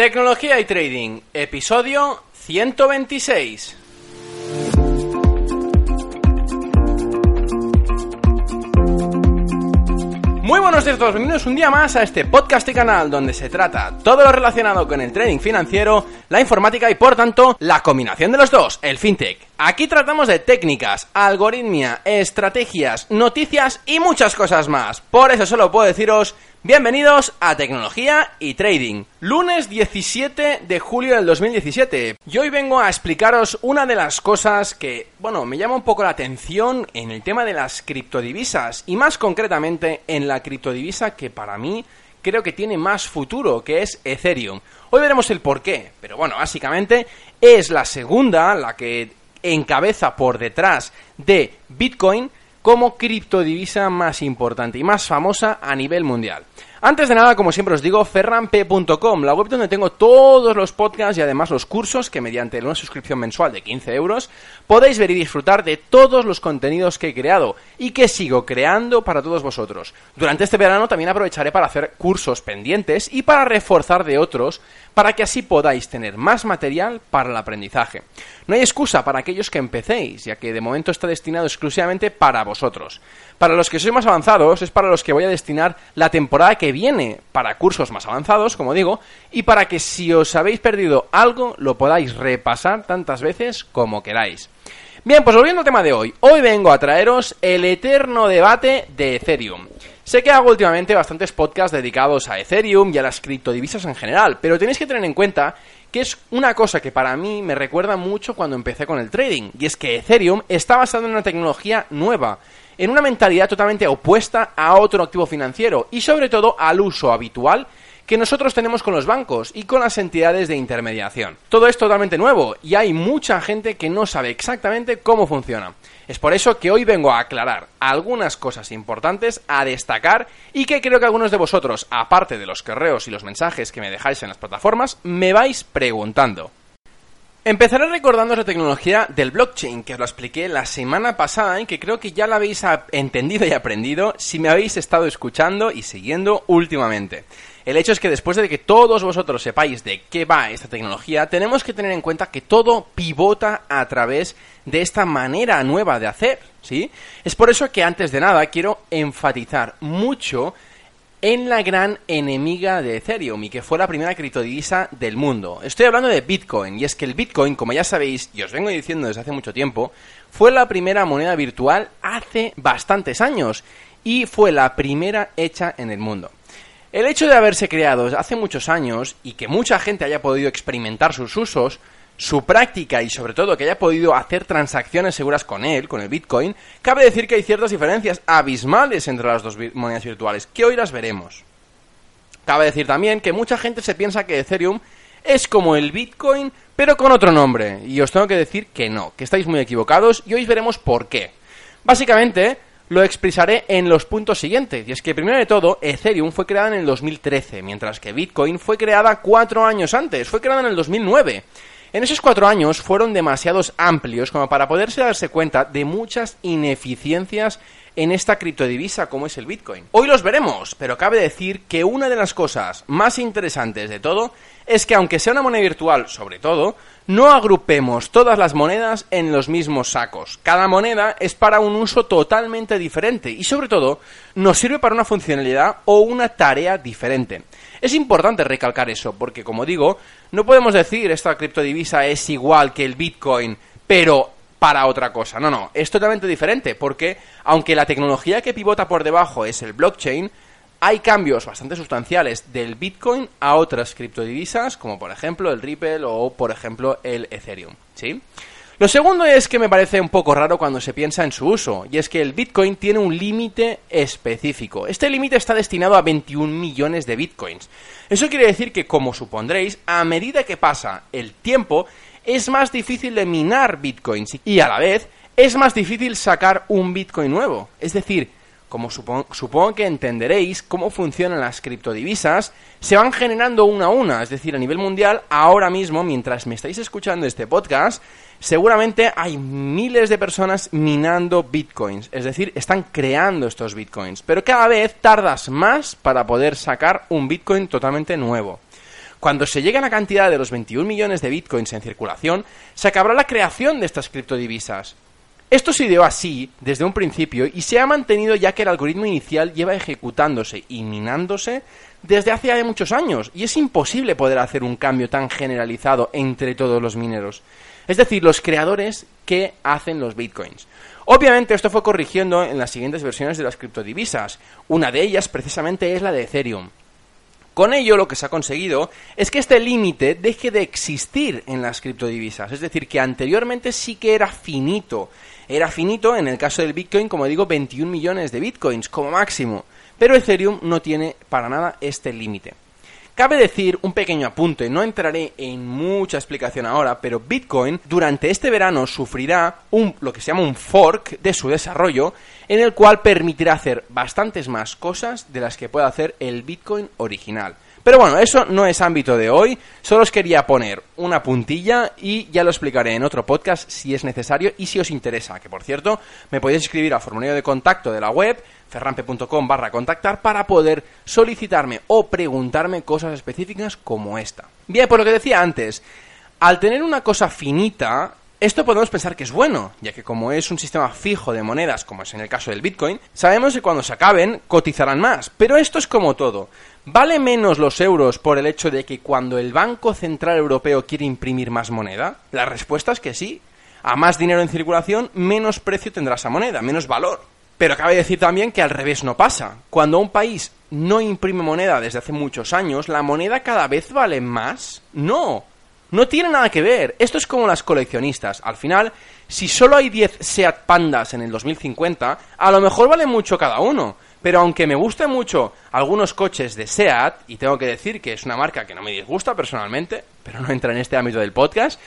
Tecnología y Trading, episodio 126. Muy buenos días a todos, bienvenidos un día más a este podcast y canal donde se trata todo lo relacionado con el trading financiero, la informática y por tanto la combinación de los dos, el fintech. Aquí tratamos de técnicas, algoritmia, estrategias, noticias y muchas cosas más. Por eso solo puedo deciros Bienvenidos a Tecnología y Trading, lunes 17 de julio del 2017. Y hoy vengo a explicaros una de las cosas que, bueno, me llama un poco la atención en el tema de las criptodivisas y más concretamente en la criptodivisa que para mí creo que tiene más futuro, que es Ethereum. Hoy veremos el por qué, pero bueno, básicamente es la segunda, la que encabeza por detrás de Bitcoin, como criptodivisa más importante y más famosa a nivel mundial. Antes de nada, como siempre os digo, ferranp.com, la web donde tengo todos los podcasts y además los cursos que mediante una suscripción mensual de 15 euros podéis ver y disfrutar de todos los contenidos que he creado y que sigo creando para todos vosotros. Durante este verano también aprovecharé para hacer cursos pendientes y para reforzar de otros para que así podáis tener más material para el aprendizaje. No hay excusa para aquellos que empecéis, ya que de momento está destinado exclusivamente para vosotros. Para los que sois más avanzados es para los que voy a destinar la temporada que viene para cursos más avanzados, como digo, y para que si os habéis perdido algo lo podáis repasar tantas veces como queráis. Bien, pues volviendo al tema de hoy, hoy vengo a traeros el eterno debate de Ethereum. Sé que hago últimamente bastantes podcasts dedicados a Ethereum y a las criptodivisas en general, pero tenéis que tener en cuenta que es una cosa que para mí me recuerda mucho cuando empecé con el trading, y es que Ethereum está basado en una tecnología nueva, en una mentalidad totalmente opuesta a otro activo financiero y sobre todo al uso habitual que nosotros tenemos con los bancos y con las entidades de intermediación. Todo es totalmente nuevo y hay mucha gente que no sabe exactamente cómo funciona. Es por eso que hoy vengo a aclarar algunas cosas importantes a destacar y que creo que algunos de vosotros, aparte de los correos y los mensajes que me dejáis en las plataformas, me vais preguntando. Empezaré recordando la tecnología del blockchain, que os lo expliqué la semana pasada y que creo que ya la habéis entendido y aprendido si me habéis estado escuchando y siguiendo últimamente. El hecho es que después de que todos vosotros sepáis de qué va esta tecnología, tenemos que tener en cuenta que todo pivota a través de esta manera nueva de hacer, ¿sí? Es por eso que antes de nada quiero enfatizar mucho en la gran enemiga de Ethereum y que fue la primera criptodivisa del mundo. Estoy hablando de Bitcoin y es que el Bitcoin, como ya sabéis y os vengo diciendo desde hace mucho tiempo, fue la primera moneda virtual hace bastantes años y fue la primera hecha en el mundo. El hecho de haberse creado hace muchos años y que mucha gente haya podido experimentar sus usos su práctica y sobre todo que haya podido hacer transacciones seguras con él, con el Bitcoin, cabe decir que hay ciertas diferencias abismales entre las dos monedas virtuales, que hoy las veremos. Cabe decir también que mucha gente se piensa que Ethereum es como el Bitcoin, pero con otro nombre, y os tengo que decir que no, que estáis muy equivocados y hoy veremos por qué. Básicamente, lo expresaré en los puntos siguientes. Y es que, primero de todo, Ethereum fue creada en el 2013, mientras que Bitcoin fue creada cuatro años antes, fue creada en el 2009. En esos cuatro años fueron demasiados amplios como para poderse darse cuenta de muchas ineficiencias en esta criptodivisa como es el Bitcoin. Hoy los veremos, pero cabe decir que una de las cosas más interesantes de todo es que aunque sea una moneda virtual sobre todo, no agrupemos todas las monedas en los mismos sacos. Cada moneda es para un uso totalmente diferente y sobre todo nos sirve para una funcionalidad o una tarea diferente. Es importante recalcar eso, porque como digo, no podemos decir esta criptodivisa es igual que el Bitcoin, pero para otra cosa. No, no, es totalmente diferente, porque aunque la tecnología que pivota por debajo es el blockchain, hay cambios bastante sustanciales del Bitcoin a otras criptodivisas, como por ejemplo el Ripple o por ejemplo el Ethereum, ¿sí? Lo segundo es que me parece un poco raro cuando se piensa en su uso, y es que el Bitcoin tiene un límite específico. Este límite está destinado a 21 millones de Bitcoins. Eso quiere decir que, como supondréis, a medida que pasa el tiempo, es más difícil de minar Bitcoins y a la vez es más difícil sacar un Bitcoin nuevo. Es decir, como supongo, que entenderéis cómo funcionan las criptodivisas, se van generando una a una, es decir, a nivel mundial, ahora mismo, mientras me estáis escuchando este podcast, seguramente hay miles de personas minando bitcoins, es decir, están creando estos bitcoins, pero cada vez tardas más para poder sacar un bitcoin totalmente nuevo. Cuando se llegue a la cantidad de los 21 millones de bitcoins en circulación, se acabará la creación de estas criptodivisas. Esto se ideó así desde un principio y se ha mantenido ya que el algoritmo inicial lleva ejecutándose y minándose desde hace muchos años y es imposible poder hacer un cambio tan generalizado entre todos los mineros. Es decir, los creadores que hacen los bitcoins. Obviamente esto fue corrigiendo en las siguientes versiones de las criptodivisas. Una de ellas precisamente es la de Ethereum. Con ello lo que se ha conseguido es que este límite deje de existir en las criptodivisas, es decir, que anteriormente sí que era finito era finito, en el caso del Bitcoin, como digo, 21 millones de Bitcoins como máximo, pero Ethereum no tiene para nada este límite. Cabe decir un pequeño apunte, no entraré en mucha explicación ahora, pero Bitcoin durante este verano sufrirá un, lo que se llama un fork de su desarrollo, en el cual permitirá hacer bastantes más cosas de las que puede hacer el Bitcoin original. Pero bueno, eso no es ámbito de hoy, solo os quería poner una puntilla y ya lo explicaré en otro podcast si es necesario y si os interesa, que por cierto me podéis escribir al formulario de contacto de la web ferrampe.com barra contactar para poder solicitarme o preguntarme cosas específicas como esta. Bien, por lo que decía antes, al tener una cosa finita, esto podemos pensar que es bueno, ya que como es un sistema fijo de monedas, como es en el caso del Bitcoin, sabemos que cuando se acaben cotizarán más. Pero esto es como todo. ¿Vale menos los euros por el hecho de que cuando el Banco Central Europeo quiere imprimir más moneda? La respuesta es que sí. A más dinero en circulación, menos precio tendrá esa moneda, menos valor. Pero cabe decir también que al revés no pasa. Cuando un país no imprime moneda desde hace muchos años, ¿la moneda cada vez vale más? No. No tiene nada que ver. Esto es como las coleccionistas. Al final, si solo hay 10 SEAT Pandas en el 2050, a lo mejor vale mucho cada uno. Pero aunque me gusten mucho algunos coches de SEAT, y tengo que decir que es una marca que no me disgusta personalmente, pero no entra en este ámbito del podcast,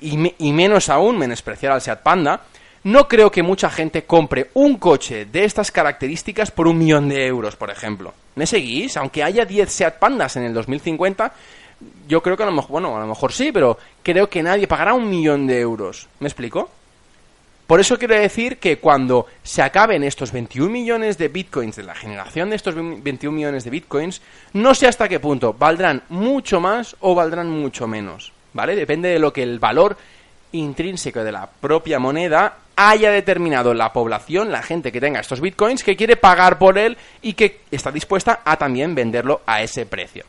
y, y menos aún menospreciar al SEAT Panda, no creo que mucha gente compre un coche de estas características por un millón de euros, por ejemplo. ¿Me seguís? Aunque haya 10 SEAT Pandas en el 2050, yo creo que a lo mejor, bueno, a lo mejor sí, pero creo que nadie pagará un millón de euros. ¿Me explico? Por eso quiero decir que cuando se acaben estos 21 millones de bitcoins, de la generación de estos 21 millones de bitcoins, no sé hasta qué punto valdrán mucho más o valdrán mucho menos. ¿Vale? Depende de lo que el valor intrínseco de la propia moneda haya determinado la población, la gente que tenga estos bitcoins, que quiere pagar por él y que está dispuesta a también venderlo a ese precio.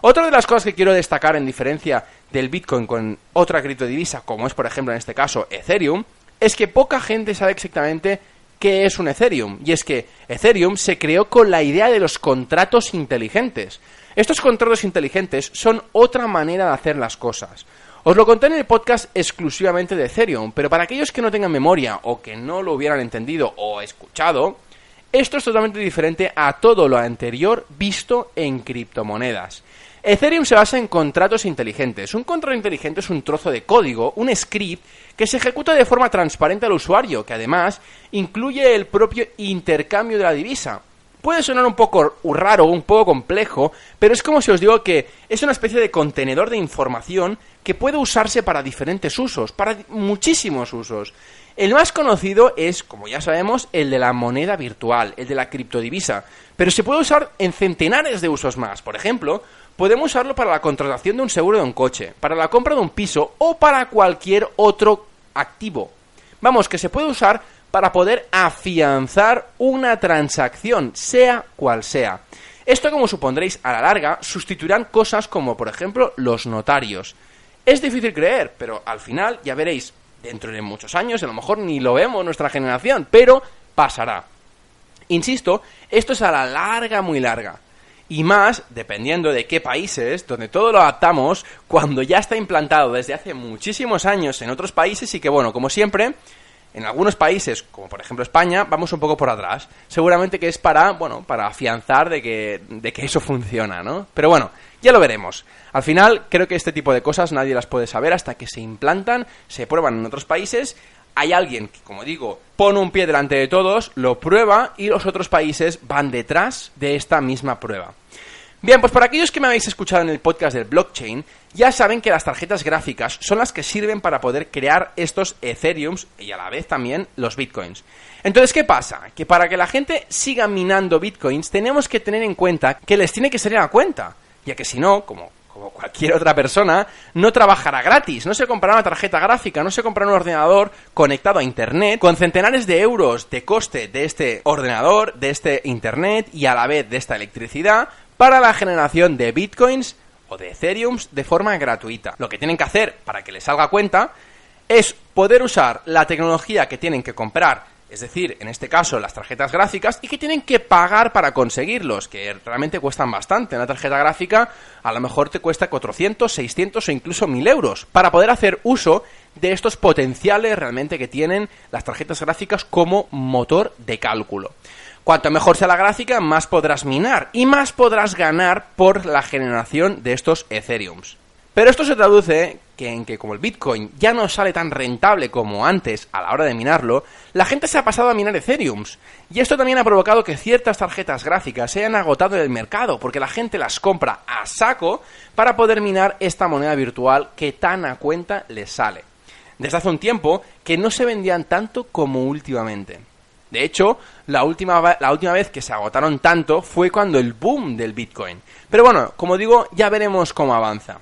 Otra de las cosas que quiero destacar en diferencia del Bitcoin con otra criptodivisa, como es por ejemplo en este caso Ethereum, es que poca gente sabe exactamente qué es un Ethereum. Y es que Ethereum se creó con la idea de los contratos inteligentes. Estos contratos inteligentes son otra manera de hacer las cosas. Os lo conté en el podcast exclusivamente de Ethereum, pero para aquellos que no tengan memoria o que no lo hubieran entendido o escuchado, esto es totalmente diferente a todo lo anterior visto en criptomonedas. Ethereum se basa en contratos inteligentes. Un contrato inteligente es un trozo de código, un script, que se ejecuta de forma transparente al usuario, que además incluye el propio intercambio de la divisa. Puede sonar un poco raro, un poco complejo, pero es como si os digo que es una especie de contenedor de información que puede usarse para diferentes usos, para muchísimos usos. El más conocido es, como ya sabemos, el de la moneda virtual, el de la criptodivisa, pero se puede usar en centenares de usos más. Por ejemplo, podemos usarlo para la contratación de un seguro de un coche, para la compra de un piso o para cualquier otro activo. Vamos, que se puede usar para poder afianzar una transacción, sea cual sea. Esto, como supondréis, a la larga sustituirán cosas como, por ejemplo, los notarios. Es difícil creer, pero al final, ya veréis, dentro de muchos años, a lo mejor ni lo vemos nuestra generación, pero pasará. Insisto, esto es a la larga, muy larga. y más dependiendo de qué países, donde todo lo adaptamos cuando ya está implantado desde hace muchísimos años en otros países y que bueno, como siempre, en algunos países, como por ejemplo España, vamos un poco por atrás. Seguramente que es para, bueno, para afianzar de que, de que eso funciona, ¿no? Pero bueno, ya lo veremos. Al final, creo que este tipo de cosas nadie las puede saber hasta que se implantan, se prueban en otros países. Hay alguien que, como digo, pone un pie delante de todos, lo prueba y los otros países van detrás de esta misma prueba. Bien, pues para aquellos que me habéis escuchado en el podcast del blockchain, ya saben que las tarjetas gráficas son las que sirven para poder crear estos Ethereums y a la vez también los Bitcoins. Entonces, ¿qué pasa? Que para que la gente siga minando Bitcoins tenemos que tener en cuenta que les tiene que salir a cuenta, ya que si no, como como cualquier otra persona, no trabajará gratis, no se comprará una tarjeta gráfica, no se comprará un ordenador conectado a Internet con centenares de euros de coste de este ordenador, de este Internet y a la vez de esta electricidad para la generación de bitcoins o de ethereums de forma gratuita. Lo que tienen que hacer para que les salga cuenta es poder usar la tecnología que tienen que comprar, es decir, en este caso las tarjetas gráficas, y que tienen que pagar para conseguirlos, que realmente cuestan bastante. Una tarjeta gráfica a lo mejor te cuesta 400, 600 o incluso 1000 euros, para poder hacer uso de estos potenciales realmente que tienen las tarjetas gráficas como motor de cálculo. Cuanto mejor sea la gráfica, más podrás minar y más podrás ganar por la generación de estos Ethereums. Pero esto se traduce que en que como el Bitcoin ya no sale tan rentable como antes a la hora de minarlo, la gente se ha pasado a minar Ethereums. Y esto también ha provocado que ciertas tarjetas gráficas se hayan agotado en el mercado, porque la gente las compra a saco para poder minar esta moneda virtual que tan a cuenta les sale. Desde hace un tiempo que no se vendían tanto como últimamente. De hecho, la última, la última vez que se agotaron tanto fue cuando el boom del Bitcoin. Pero bueno, como digo, ya veremos cómo avanza.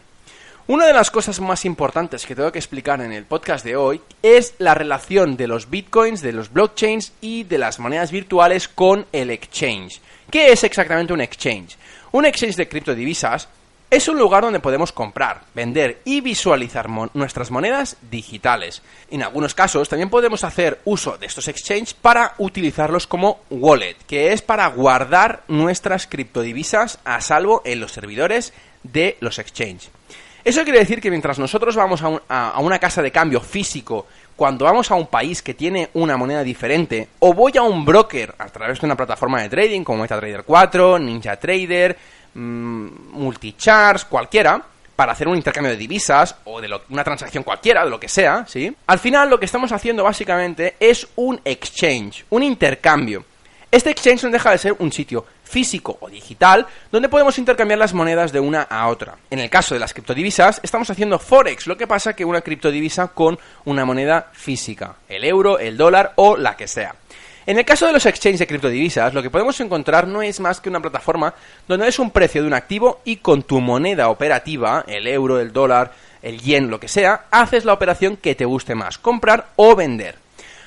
Una de las cosas más importantes que tengo que explicar en el podcast de hoy es la relación de los bitcoins, de los blockchains y de las monedas virtuales con el exchange. ¿Qué es exactamente un exchange? Un exchange de criptodivisas es un lugar donde podemos comprar, vender y visualizar nuestras monedas digitales. En algunos casos también podemos hacer uso de estos exchanges para utilizarlos como wallet, que es para guardar nuestras criptodivisas a salvo en los servidores de los exchanges. Eso quiere decir que mientras nosotros vamos a, a una casa de cambio físico cuando vamos a un país que tiene una moneda diferente, o voy a un broker a través de una plataforma de trading como MetaTrader 4, Ninja Trader, mmm, multichars, cualquiera, para hacer un intercambio de divisas o de una transacción cualquiera, de lo que sea, ¿sí? Al final lo que estamos haciendo básicamente es un exchange, un intercambio. Este exchange no deja de ser un sitio físico o digital donde podemos intercambiar las monedas de una a otra. En el caso de las criptodivisas estamos haciendo forex, lo que pasa que una criptodivisa con una moneda física, el euro, el dólar o la que sea. En el caso de los exchanges de criptodivisas, lo que podemos encontrar no es más que una plataforma donde es un precio de un activo y con tu moneda operativa, el euro, el dólar, el yen, lo que sea, haces la operación que te guste más, comprar o vender.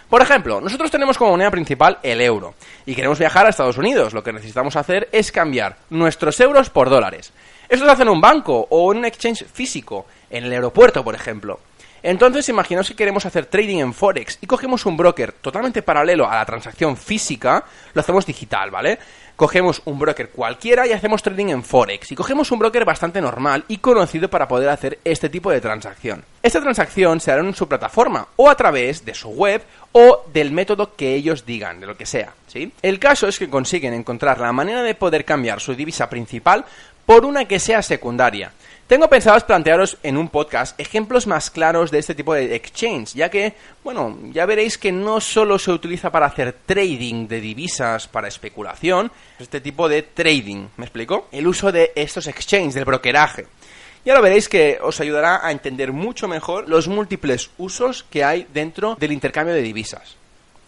Por ejemplo, nosotros tenemos como moneda principal el euro y queremos viajar a Estados Unidos. Lo que necesitamos hacer es cambiar nuestros euros por dólares. Esto se hace en un banco o en un exchange físico, en el aeropuerto, por ejemplo. Entonces, imaginaos que queremos hacer trading en Forex y cogemos un broker totalmente paralelo a la transacción física, lo hacemos digital, ¿vale? Cogemos un broker cualquiera y hacemos trading en Forex. Y cogemos un broker bastante normal y conocido para poder hacer este tipo de transacción. Esta transacción se hará en su plataforma o a través de su web o del método que ellos digan, de lo que sea, ¿sí? El caso es que consiguen encontrar la manera de poder cambiar su divisa principal por una que sea secundaria. Tengo pensado plantearos en un podcast ejemplos más claros de este tipo de exchange, ya que, bueno, ya veréis que no solo se utiliza para hacer trading de divisas para especulación, este tipo de trading, ¿me explico? El uso de estos exchanges, del brokeraje. Ya lo veréis que os ayudará a entender mucho mejor los múltiples usos que hay dentro del intercambio de divisas.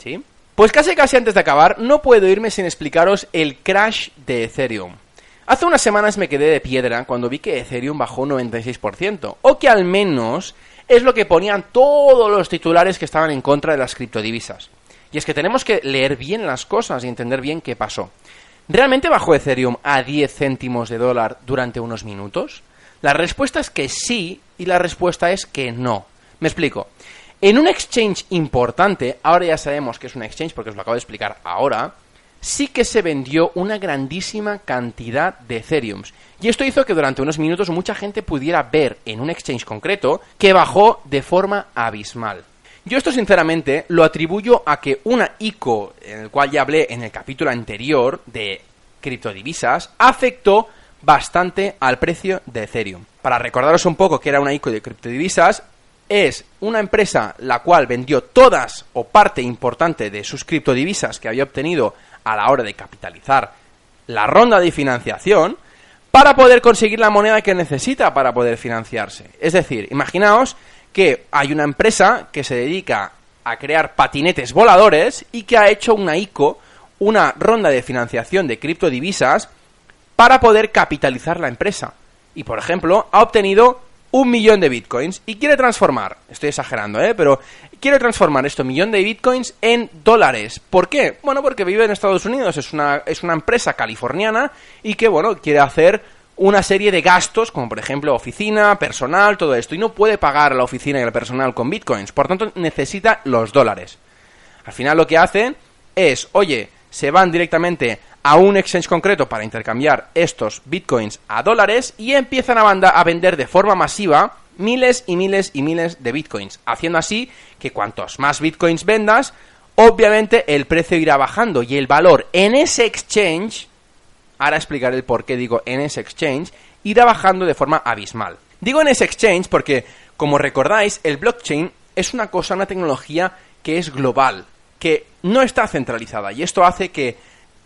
¿Sí? Pues casi casi antes de acabar, no puedo irme sin explicaros el crash de Ethereum. Hace unas semanas me quedé de piedra cuando vi que Ethereum bajó un 96%, o que al menos es lo que ponían todos los titulares que estaban en contra de las criptodivisas. Y es que tenemos que leer bien las cosas y entender bien qué pasó. ¿Realmente bajó Ethereum a 10 céntimos de dólar durante unos minutos? La respuesta es que sí y la respuesta es que no. Me explico. En un exchange importante, ahora ya sabemos que es un exchange porque os lo acabo de explicar ahora, sí que se vendió una grandísima cantidad de Ethereum. Y esto hizo que durante unos minutos mucha gente pudiera ver en un exchange concreto que bajó de forma abismal. Yo esto sinceramente lo atribuyo a que una ICO, en el cual ya hablé en el capítulo anterior de criptodivisas, afectó bastante al precio de Ethereum. Para recordaros un poco que era una ICO de criptodivisas, es una empresa la cual vendió todas o parte importante de sus criptodivisas que había obtenido a la hora de capitalizar la ronda de financiación para poder conseguir la moneda que necesita para poder financiarse. Es decir, imaginaos que hay una empresa que se dedica a crear patinetes voladores y que ha hecho una ICO, una ronda de financiación de criptodivisas para poder capitalizar la empresa. Y por ejemplo, ha obtenido un millón de bitcoins y quiere transformar, estoy exagerando, ¿eh? pero quiere transformar esto millón de bitcoins en dólares. ¿Por qué? Bueno, porque vive en Estados Unidos, es una, es una empresa californiana y que, bueno, quiere hacer una serie de gastos, como por ejemplo oficina, personal, todo esto, y no puede pagar a la oficina y al personal con bitcoins, por tanto necesita los dólares. Al final lo que hacen es, oye, se van directamente a un exchange concreto para intercambiar estos bitcoins a dólares y empiezan a, a vender de forma masiva miles y miles y miles de bitcoins, haciendo así que cuantos más bitcoins vendas, obviamente el precio irá bajando y el valor en ese exchange, ahora explicaré el por qué digo en ese exchange, irá bajando de forma abismal. Digo en ese exchange porque, como recordáis, el blockchain es una cosa, una tecnología que es global, que no está centralizada y esto hace que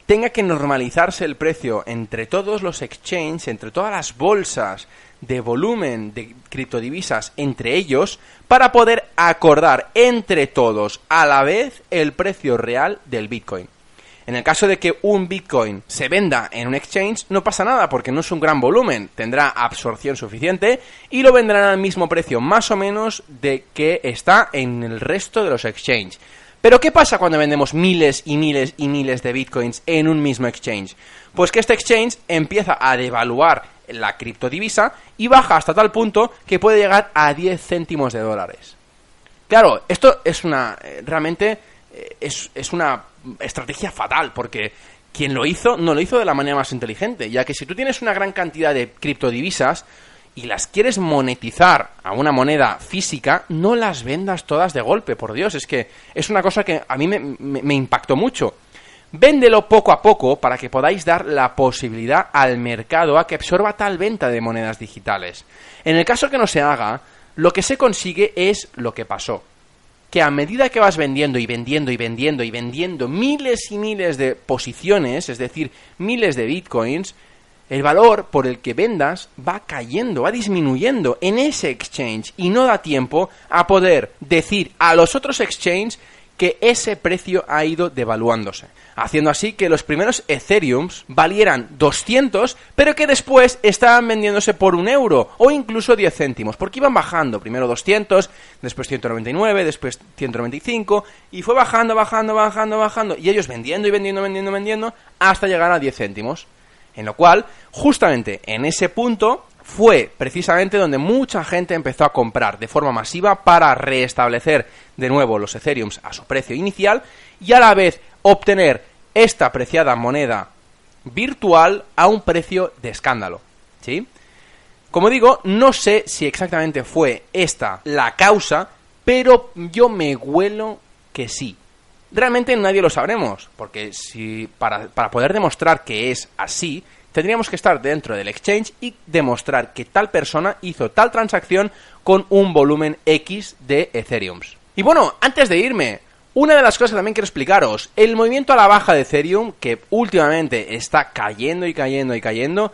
tenga que normalizarse el precio entre todos los exchanges, entre todas las bolsas de volumen de criptodivisas entre ellos, para poder acordar entre todos a la vez el precio real del Bitcoin. En el caso de que un Bitcoin se venda en un exchange, no pasa nada porque no es un gran volumen, tendrá absorción suficiente y lo venderán al mismo precio más o menos de que está en el resto de los exchanges. Pero ¿qué pasa cuando vendemos miles y miles y miles de bitcoins en un mismo exchange? Pues que este exchange empieza a devaluar la criptodivisa y baja hasta tal punto que puede llegar a 10 céntimos de dólares. Claro, esto es una. Eh, realmente eh, es, es una estrategia fatal porque quien lo hizo no lo hizo de la manera más inteligente, ya que si tú tienes una gran cantidad de criptodivisas, y las quieres monetizar a una moneda física, no las vendas todas de golpe, por Dios. Es que es una cosa que a mí me, impactó mucho. Véndelo poco a poco para que podáis dar la posibilidad al mercado a que absorba tal venta de monedas digitales. En el caso que no se haga, lo que se consigue es lo que pasó. Que a medida que vas vendiendo y vendiendo y vendiendo y vendiendo miles y miles de posiciones, es decir, miles de bitcoins, el valor por el que vendas va cayendo, va disminuyendo en ese exchange y no da tiempo a poder decir a los otros exchanges que ese precio ha ido devaluándose, haciendo así que los primeros Ethereums valieran 200, pero que después estaban vendiéndose por un euro o incluso 10 céntimos, porque iban bajando, primero 200, después 199, después 195, y fue bajando, bajando, bajando, bajando, y ellos vendiendo y vendiendo, vendiendo, vendiendo, hasta llegar a 10 céntimos. En lo cual, justamente en ese punto fue precisamente donde mucha gente empezó a comprar de forma masiva para restablecer de nuevo los Ethereums a su precio inicial y a la vez obtener esta apreciada moneda virtual a un precio de escándalo. ¿Sí? Como digo, no sé si exactamente fue esta la causa, pero yo me huelo que sí. Realmente nadie lo sabremos, porque si para, para poder demostrar que es así, tendríamos que estar dentro del exchange y demostrar que tal persona hizo tal transacción con un volumen X de Ethereum. Y bueno, antes de irme, una de las cosas que también quiero explicaros, el movimiento a la baja de Ethereum, que últimamente está cayendo y cayendo y cayendo,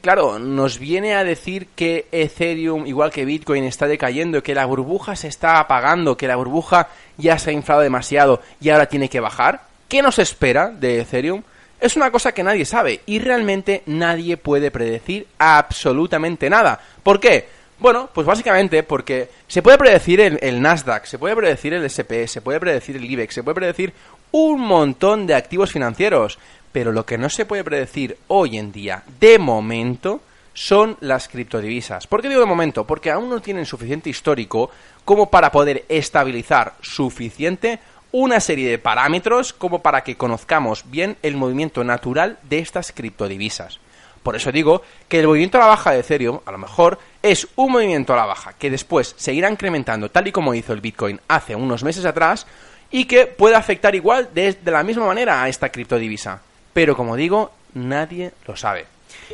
claro, nos viene a decir que Ethereum, igual que Bitcoin, está decayendo, que la burbuja se está apagando, que la burbuja ya se ha inflado demasiado y ahora tiene que bajar. ¿Qué nos espera de Ethereum? Es una cosa que nadie sabe y realmente nadie puede predecir absolutamente nada. ¿Por qué? Bueno, pues básicamente porque se puede predecir el, el, Nasdaq, se puede predecir el SP, se puede predecir el IBEX, se puede predecir un montón de activos financieros, pero lo que no se puede predecir hoy en día, de momento, son las criptodivisas. ¿Por qué digo de momento? Porque aún no tienen suficiente histórico como para poder estabilizar suficiente una serie de parámetros como para que conozcamos bien el movimiento natural de estas criptodivisas. Por eso digo que el movimiento a la baja de Ethereum a lo mejor es un movimiento a la baja que después seguirá incrementando tal y como hizo el Bitcoin hace unos meses atrás y que puede afectar igual de, la misma manera a esta criptodivisa. Pero como digo, nadie lo sabe.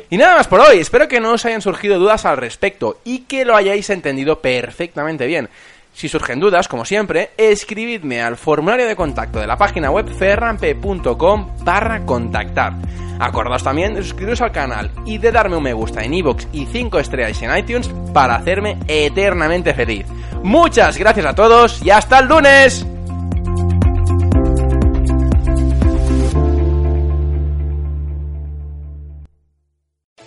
Y nada más por hoy, espero que no os hayan surgido dudas al respecto y que lo hayáis entendido perfectamente bien. Si surgen dudas, como siempre, escribidme al formulario de contacto de la página web ferrampe.com barra contactar. Acordaos también de suscribiros al canal y de darme un me gusta en iVoox y 5 estrellas en iTunes para hacerme eternamente feliz. Muchas gracias a todos y hasta el lunes.